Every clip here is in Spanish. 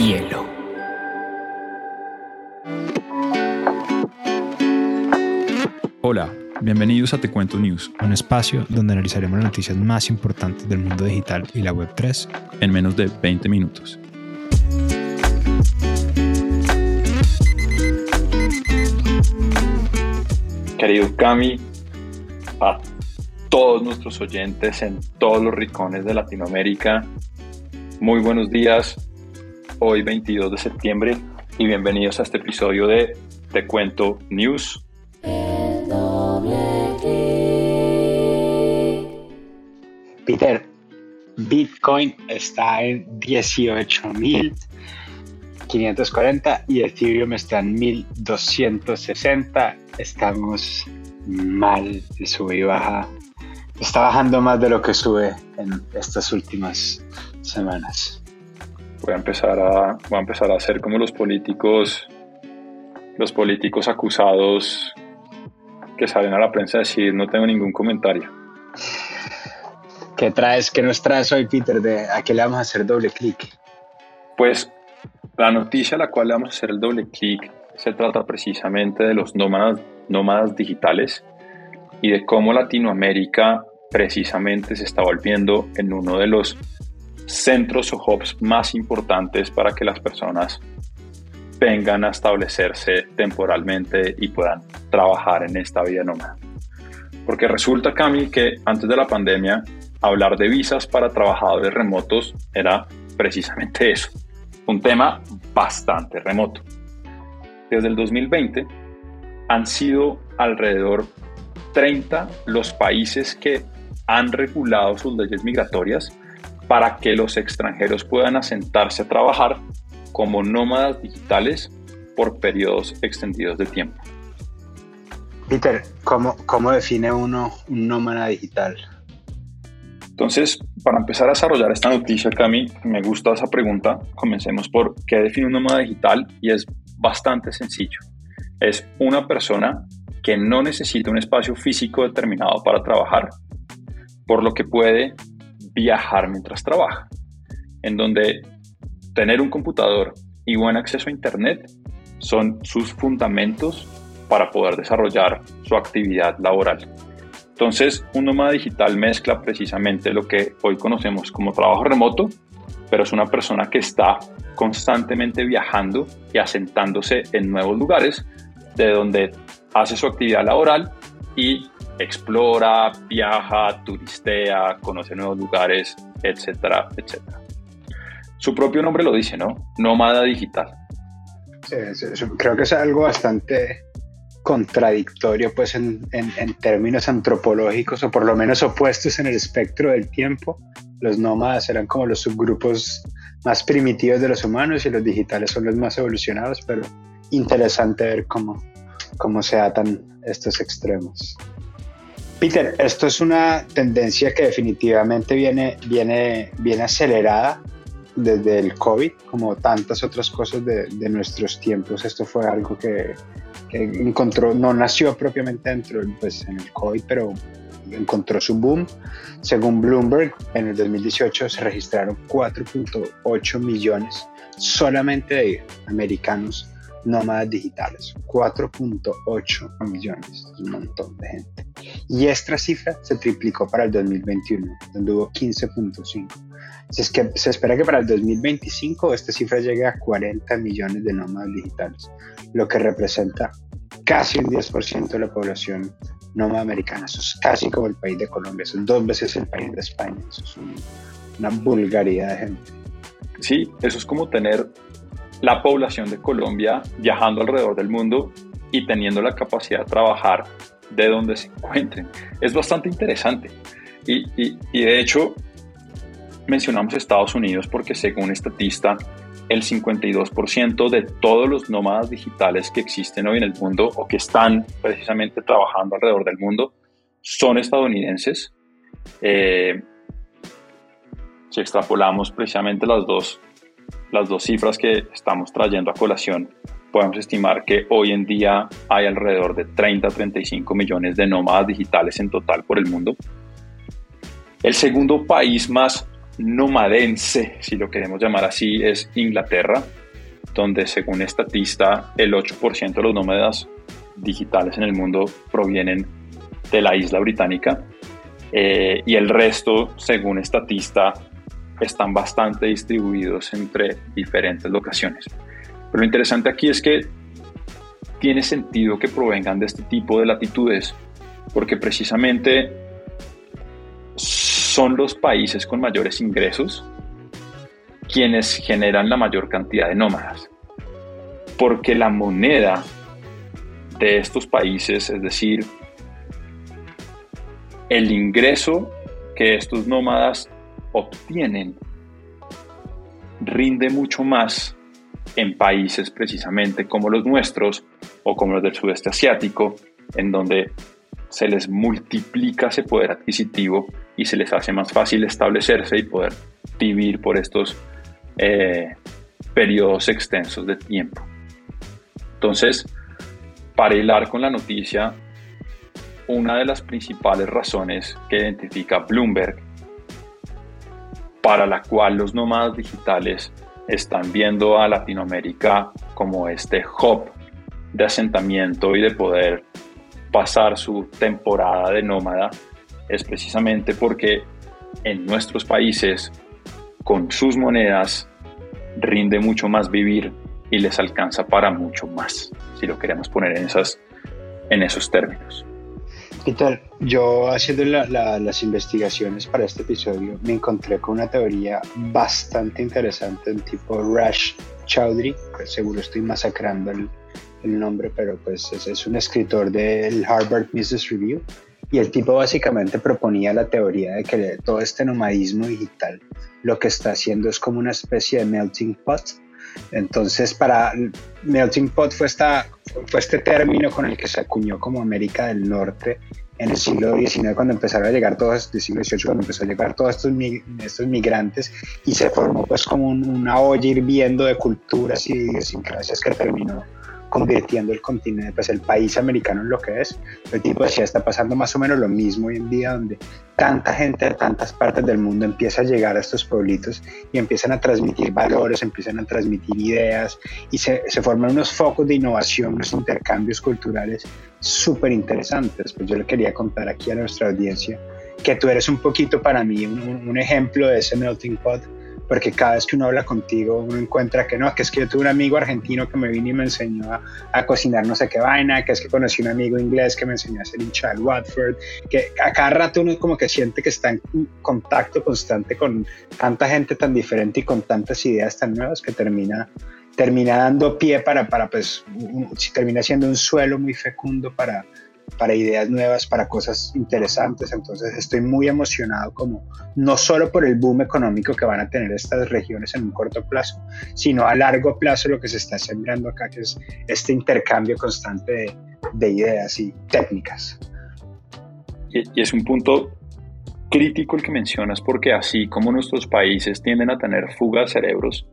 hielo. Hola, bienvenidos a Te Cuento News, un espacio donde analizaremos las noticias más importantes del mundo digital y la Web3 en menos de 20 minutos. Querido Cami, a todos nuestros oyentes en todos los rincones de Latinoamérica, muy buenos días, hoy 22 de septiembre y bienvenidos a este episodio de Te Cuento News. Peter, Bitcoin está en 18.540 y Ethereum está en 1.260. Estamos mal, sube y baja. Está bajando más de lo que sube en estas últimas semanas voy a empezar a, voy a, empezar a hacer como los políticos, los políticos acusados que salen a la prensa a decir no tengo ningún comentario. ¿Qué traes, qué nos traes hoy, Peter? De, ¿A qué le vamos a hacer doble clic? Pues la noticia a la cual le vamos a hacer el doble clic se trata precisamente de los nómadas, nómadas digitales y de cómo Latinoamérica precisamente se está volviendo en uno de los centros o hubs más importantes para que las personas vengan a establecerse temporalmente y puedan trabajar en esta vida nómada. Porque resulta, Cami, que antes de la pandemia, hablar de visas para trabajadores remotos era precisamente eso, un tema bastante remoto. Desde el 2020 han sido alrededor 30 los países que han regulado sus leyes migratorias para que los extranjeros puedan asentarse a trabajar como nómadas digitales por periodos extendidos de tiempo. Peter, ¿cómo, cómo define uno un nómada digital? Entonces, para empezar a desarrollar esta noticia, Cami, me gusta esa pregunta. Comencemos por qué define un nómada digital y es bastante sencillo. Es una persona que no necesita un espacio físico determinado para trabajar, por lo que puede viajar mientras trabaja, en donde tener un computador y buen acceso a Internet son sus fundamentos para poder desarrollar su actividad laboral. Entonces, un nómada digital mezcla precisamente lo que hoy conocemos como trabajo remoto, pero es una persona que está constantemente viajando y asentándose en nuevos lugares, de donde hace su actividad laboral y explora, viaja, turistea, conoce nuevos lugares, etcétera, etcétera. Su propio nombre lo dice, ¿no? Nómada digital. creo que es algo bastante contradictorio pues en, términos antropológicos o por lo menos opuestos en el espectro del tiempo. Los nómadas eran como los subgrupos más primitivos de los humanos y los digitales son los más evolucionados, pero interesante ver cómo, cómo se atan estos extremos. Peter, esto es una tendencia que definitivamente viene, viene, viene acelerada desde el COVID, como tantas otras cosas de, nuestros tiempos. Esto fue algo que, encontró, no nació propiamente dentro pues, en el COVID, pero encontró su boom. Según Bloomberg, en el 2018 se registraron 4.8 millones solamente de americanos nómadas digitales, 4.8 millones, un montón de gente. Y esta cifra se triplicó para el 2021, donde hubo 15.5. Es que se espera que para el 2025 esta cifra llegue a 40 millones de nómadas digitales, lo que representa casi un 10% de la población nómada americana. Eso es casi como el país de Colombia, eso es dos veces el país de España. Eso es una vulgaridad de gente. Sí, eso es como tener la población de Colombia viajando alrededor del mundo y teniendo la capacidad de trabajar de donde se encuentren. Es bastante interesante. Y, de hecho, mencionamos Estados Unidos porque según estatista, el 52% de todos los nómadas digitales que existen hoy en el mundo o que están precisamente trabajando alrededor del mundo son estadounidenses. Eh, si extrapolamos precisamente las dos las dos cifras que estamos trayendo a colación, podemos estimar que hoy en día hay alrededor de 30 35 millones de nómadas digitales en total por el mundo. El segundo país más nomadense, si lo queremos llamar así, es Inglaterra, donde según estatista el 8% de los nómadas digitales en el mundo provienen de la isla británica eh, y el resto, según estatista, están bastante distribuidos entre diferentes locaciones. Pero lo interesante aquí es que tiene sentido que provengan de este tipo de latitudes, porque precisamente son los países con mayores ingresos quienes generan la mayor cantidad de nómadas. Porque la moneda de estos países, es decir, el ingreso que estos nómadas obtienen, rinde mucho más en países precisamente como los nuestros o como los del sudeste asiático, en donde se les multiplica ese poder adquisitivo y se les hace más fácil establecerse y poder vivir por estos eh, periodos extensos de tiempo. Entonces, para hilar con la noticia, una de las principales razones que identifica Bloomberg para la cual los nómadas digitales están viendo a Latinoamérica como este hub de asentamiento y de poder pasar su temporada de nómada es precisamente porque en nuestros países, con sus monedas, rinde mucho más vivir y les alcanza para mucho más, si lo queremos poner en, esas, en esos términos. ¿Qué tal? Yo haciendo las investigaciones para este episodio me encontré con una teoría bastante interesante, un tipo Rash Chowdhury, seguro estoy masacrando el, el nombre, pero pues es, es un escritor del Harvard Business Review y el tipo básicamente proponía la teoría de que todo este nomadismo digital lo que está haciendo es como una especie de melting pot. Entonces, para melting pot fue, esta, fue este término con el que se acuñó como América del Norte en el siglo XIX, cuando empezaron a llegar todos, del siglo XVIII, cuando empezó a llegar todos estos, estos migrantes y se formó pues como una olla hirviendo de culturas y idiosincrasias que terminó convirtiendo el continente, pues el país americano en lo que es. El tipo decía, está pasando más o menos lo mismo hoy en día, donde tanta gente de tantas partes del mundo empieza a llegar a estos pueblitos y empiezan a transmitir valores, empiezan a transmitir ideas y se, se forman unos focos de innovación, unos intercambios culturales súper interesantes. Pues yo le quería contar aquí a nuestra audiencia que tú eres un poquito para mí un, un ejemplo de ese melting pot porque cada vez que uno habla contigo uno encuentra que no, que es que yo tuve un amigo argentino que me vino y me enseñó a, cocinar no sé qué vaina, que es que conocí un amigo inglés que me enseñó a hacer hincha del Watford, que a cada rato uno como que siente que está en contacto constante con tanta gente tan diferente y con tantas ideas tan nuevas que termina termina dando pie para, para pues, si termina siendo un suelo muy fecundo para, para ideas nuevas, para cosas interesantes. Entonces estoy muy emocionado como no solo por el boom económico que van a tener estas regiones en un corto plazo, sino a largo plazo lo que se está sembrando acá, que es este intercambio constante de, ideas y técnicas. Y, es un punto crítico el que mencionas porque así como nuestros países tienden a tener fuga de cerebros,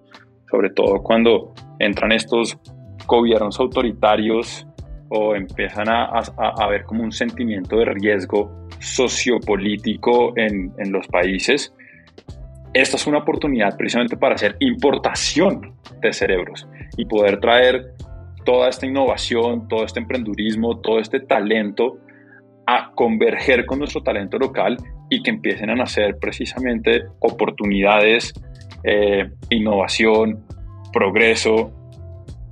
sobre todo cuando entran estos gobiernos autoritarios o empiezan a, a, ver como un sentimiento de riesgo sociopolítico en, en los países, esta es una oportunidad precisamente para hacer importación de cerebros y poder traer toda esta innovación, todo este emprendurismo, todo este talento a converger con nuestro talento local y que empiecen a nacer precisamente oportunidades, eh, innovación, progreso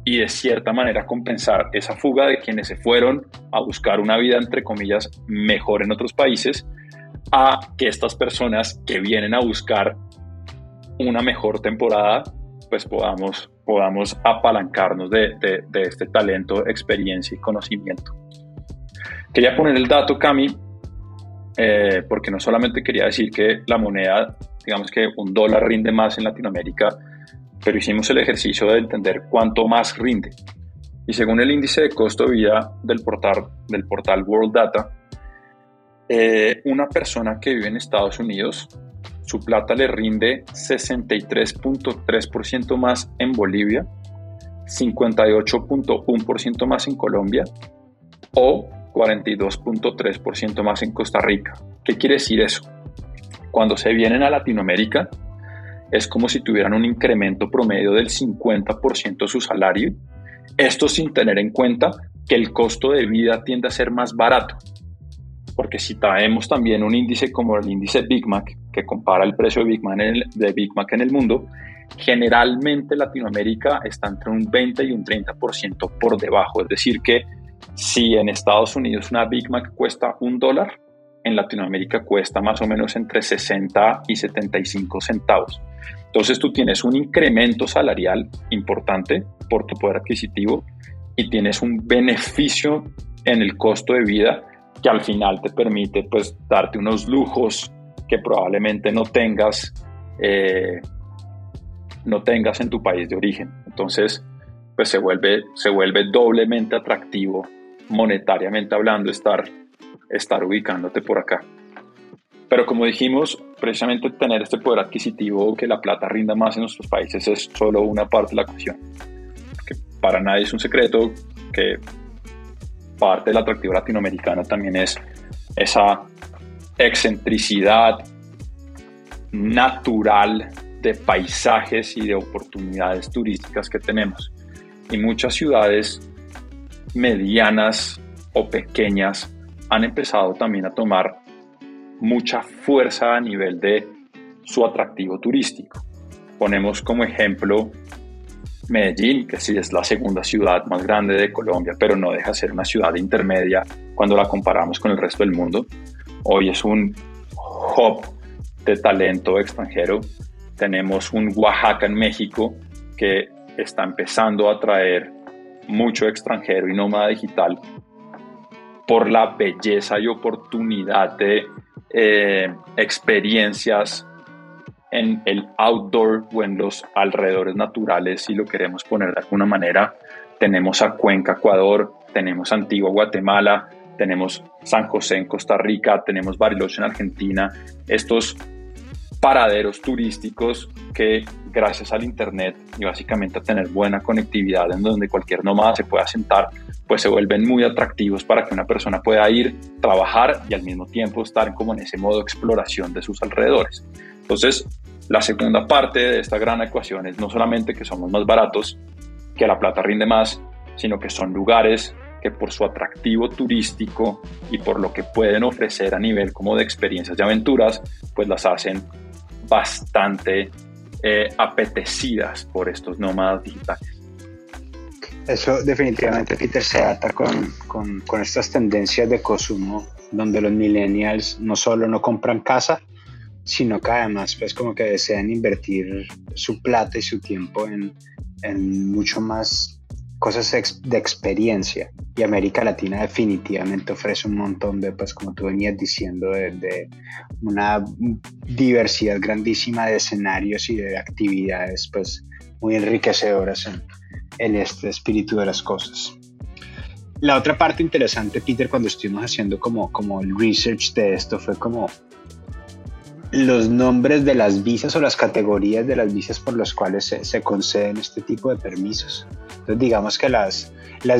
y de cierta manera compensar esa fuga de quienes se fueron a buscar una vida, entre comillas, mejor en otros países, a que estas personas que vienen a buscar una mejor temporada, pues podamos, podamos apalancarnos de, este talento, experiencia y conocimiento. Quería poner el dato, Cami, eh, porque no solamente quería decir que la moneda, digamos que un dólar rinde más en Latinoamérica, pero hicimos el ejercicio de entender cuánto más rinde. Y según el índice de costo de vida del portal, del portal World Data, eh, una persona que vive en Estados Unidos, su plata le rinde 63.3% más en Bolivia, 58.1% más en Colombia o 42.3% más en Costa Rica. ¿Qué quiere decir eso? Cuando se vienen a Latinoamérica, es como si tuvieran un incremento promedio del 50% de su salario. Esto sin tener en cuenta que el costo de vida tiende a ser más barato. Porque si traemos también un índice como el índice Big Mac, que compara el precio de Big Mac en el, de Big Mac en el mundo, generalmente Latinoamérica está entre un 20 y un 30% por debajo. Es decir, que si en Estados Unidos una Big Mac cuesta un dólar, en Latinoamérica cuesta más o menos entre 60 y 75 centavos. Entonces tú tienes un incremento salarial importante por tu poder adquisitivo y tienes un beneficio en el costo de vida que al final te permite pues darte unos lujos que probablemente no tengas eh, no tengas en tu país de origen. Entonces, pues se vuelve, se vuelve doblemente atractivo monetariamente hablando estar estar ubicándote por acá. Pero como dijimos, precisamente tener este poder adquisitivo, que la plata rinda más en nuestros países, es solo una parte de la cuestión. Que para nadie es un secreto que parte del atractivo latinoamericano también es esa excentricidad natural de paisajes y de oportunidades turísticas que tenemos. Y muchas ciudades medianas o pequeñas han empezado también a tomar mucha fuerza a nivel de su atractivo turístico. Ponemos como ejemplo Medellín, que sí es la segunda ciudad más grande de Colombia, pero no deja de ser una ciudad intermedia cuando la comparamos con el resto del mundo. Hoy es un hub de talento extranjero. Tenemos un Oaxaca en México que está empezando a traer mucho extranjero y nómada digital por la belleza y oportunidad de eh, experiencias en el outdoor o en los alrededores naturales, si lo queremos poner de alguna manera. Tenemos a Cuenca, Ecuador, tenemos Antigua, Guatemala, tenemos San José en Costa Rica, tenemos Bariloche en Argentina. Estos paraderos turísticos que gracias al Internet y básicamente a tener buena conectividad en donde cualquier nómada se pueda sentar, pues se vuelven muy atractivos para que una persona pueda ir, trabajar y al mismo tiempo estar como en ese modo de exploración de sus alrededores. Entonces, la segunda parte de esta gran ecuación es no solamente que somos más baratos, que la plata rinde más, sino que son lugares que por su atractivo turístico y por lo que pueden ofrecer a nivel como de experiencias y aventuras, pues las hacen bastante eh, apetecidas por estos nómadas digitales. Eso definitivamente, Peter, se ata con, con, con, estas tendencias de consumo donde los millennials no solo no compran casa, sino que además pues como que desean invertir su plata y su tiempo en, en mucho más cosas de experiencia y América Latina definitivamente ofrece un montón de, pues como tú venías diciendo, de, una diversidad grandísima de escenarios y de actividades pues muy enriquecedoras en, en este espíritu de las cosas. La otra parte interesante, Peter, cuando estuvimos haciendo como, como el research de esto fue como los nombres de las visas o las categorías de las visas por las cuales se, conceden este tipo de permisos. Entonces digamos que las,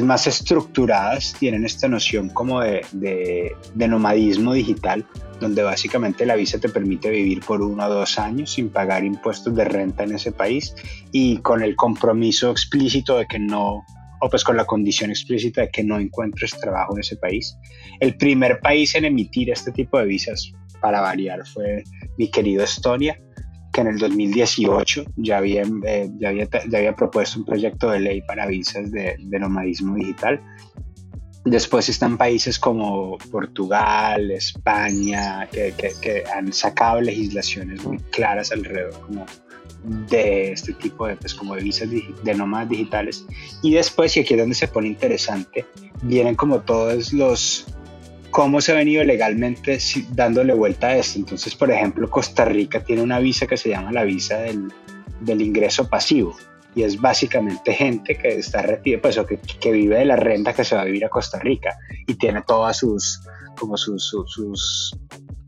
más estructuradas tienen esta noción como de, de, nomadismo digital, donde básicamente la visa te permite vivir por uno o dos años sin pagar impuestos de renta en ese país y con el compromiso explícito de que no, o pues con la condición explícita de que no encuentres trabajo en ese país. El primer país en emitir este tipo de visas para variar, fue mi querido Estonia, que en el 2018 ya había, eh, ya había, ya había, propuesto un proyecto de ley para visas de, de nomadismo digital. Después están países como Portugal, España, que, que, que, han sacado legislaciones muy claras alrededor como de este tipo de, pues, como de visas de nómadas digitales. Y después, y aquí es donde se pone interesante, vienen como todos los cómo se ha venido legalmente dándole vuelta a esto. Entonces, por ejemplo, Costa Rica tiene una visa que se llama la visa del, del ingreso pasivo y es básicamente gente que está retirada, pues, o que, que, vive de la renta que se va a vivir a Costa Rica y tiene todas sus, como sus, sus,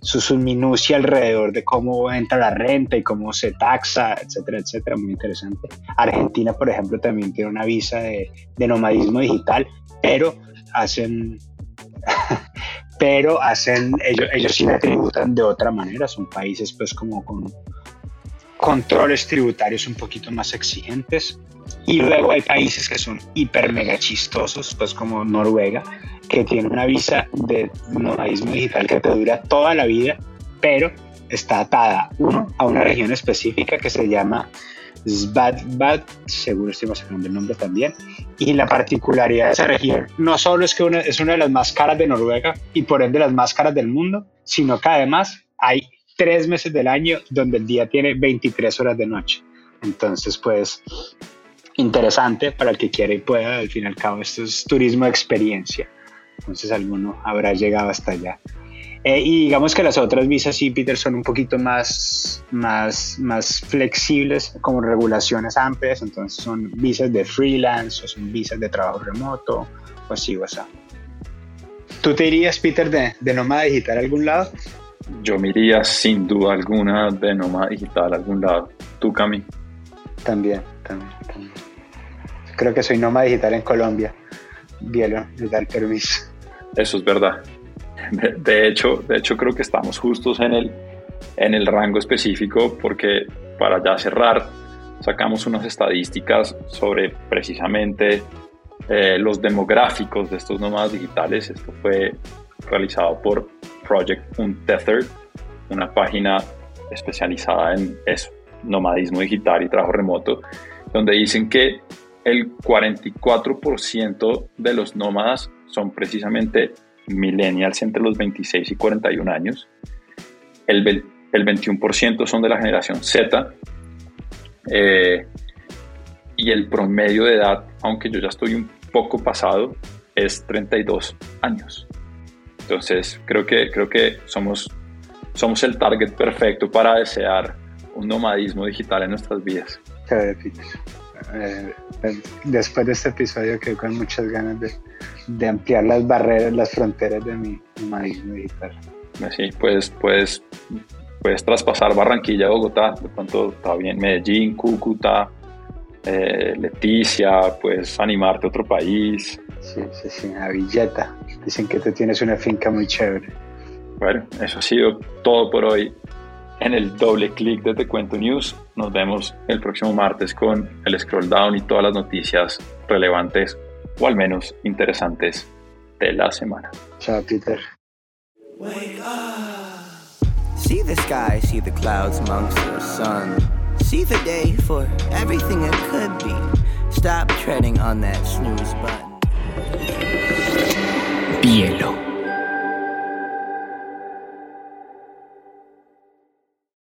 sus, minucia alrededor de cómo entra la renta y cómo se taxa, etcétera, etcétera, muy interesante. Argentina, por ejemplo, también tiene una visa de, de nomadismo digital, pero hacen pero hacen, ellos, ellos sí la tributan de otra manera, son países pues como con, controles tributarios un poquito más exigentes. Y luego hay países que son hiper mega chistosos, pues como Noruega, que tiene una visa de nomadismo digital que te dura toda la vida, pero está atada, uno, a una región específica que se llama Svalbard, seguro estoy sacando el nombre también, y la particularidad de esa región no solo es que es una de las más caras de Noruega y por ende las más caras del mundo, sino que además hay tres meses del año donde el día tiene 23 horas de noche. Entonces, pues, interesante para el que quiera y pueda, al fin y al cabo, esto es turismo de experiencia. Entonces, alguno habrá llegado hasta allá. Eh, y digamos que las otras visas sí, Peter, son un poquito más, más, más flexibles, como regulaciones amplias, entonces son visas de freelance o son visas de trabajo remoto o así o así. ¿Tú te irías, Peter, de, de nómada digital a algún lado? Yo me iría sin duda alguna de nómada digital a algún lado. ¿Tú, Cami? También, también, también. Creo que soy nómada digital en Colombia. Bielo, me da el permiso. Eso es verdad. De, hecho, de hecho, creo que estamos justos en el, en el rango específico porque para ya cerrar, sacamos unas estadísticas sobre precisamente eh, los demográficos de estos nómadas digitales. Esto fue realizado por Project Untethered, una página especializada en eso, nomadismo digital y trabajo remoto, donde dicen que el 44% de los nómadas son precisamente millennials entre los 26 y 41 años, el, el 21% son de la generación Z, eh, y el promedio de edad, aunque yo ya estoy un poco pasado, es 32 años. Entonces, creo que, creo que somos, somos el target perfecto para desear un nomadismo digital en nuestras vidas. Eh, después de este episodio quedo con muchas ganas de, de ampliar las barreras, las fronteras de mi nomadismo digital. Sí, pues, pues puedes traspasar Barranquilla, Bogotá, de pronto está bien Medellín, Cúcuta, eh, Leticia, puedes animarte a otro país. Sí, sí, sí, a Villeta. Dicen que tú tienes una finca muy chévere. Bueno, eso ha sido todo por hoy en el doble clic de Te Cuento News. Nos vemos el próximo martes con el scroll down y todas las noticias relevantes o al menos interesantes de la semana. Chao, Peter. See the sky, see the clouds amongst the sun. See the day for everything it could be. Stop treading on that snooze button. Bielo.